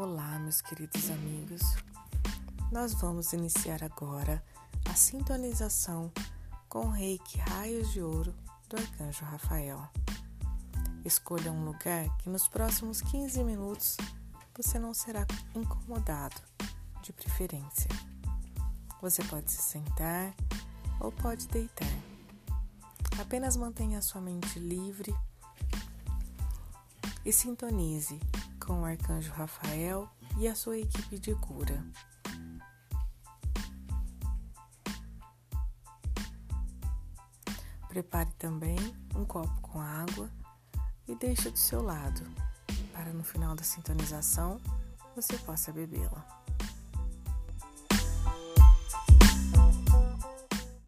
Olá, meus queridos amigos. Nós vamos iniciar agora a sintonização com o Reiki Raios de Ouro do Arcanjo Rafael. Escolha um lugar que nos próximos 15 minutos você não será incomodado, de preferência. Você pode se sentar ou pode deitar. Apenas mantenha sua mente livre e sintonize com o arcanjo Rafael e a sua equipe de cura. Prepare também um copo com água e deixe do seu lado, para no final da sintonização você possa bebê-la.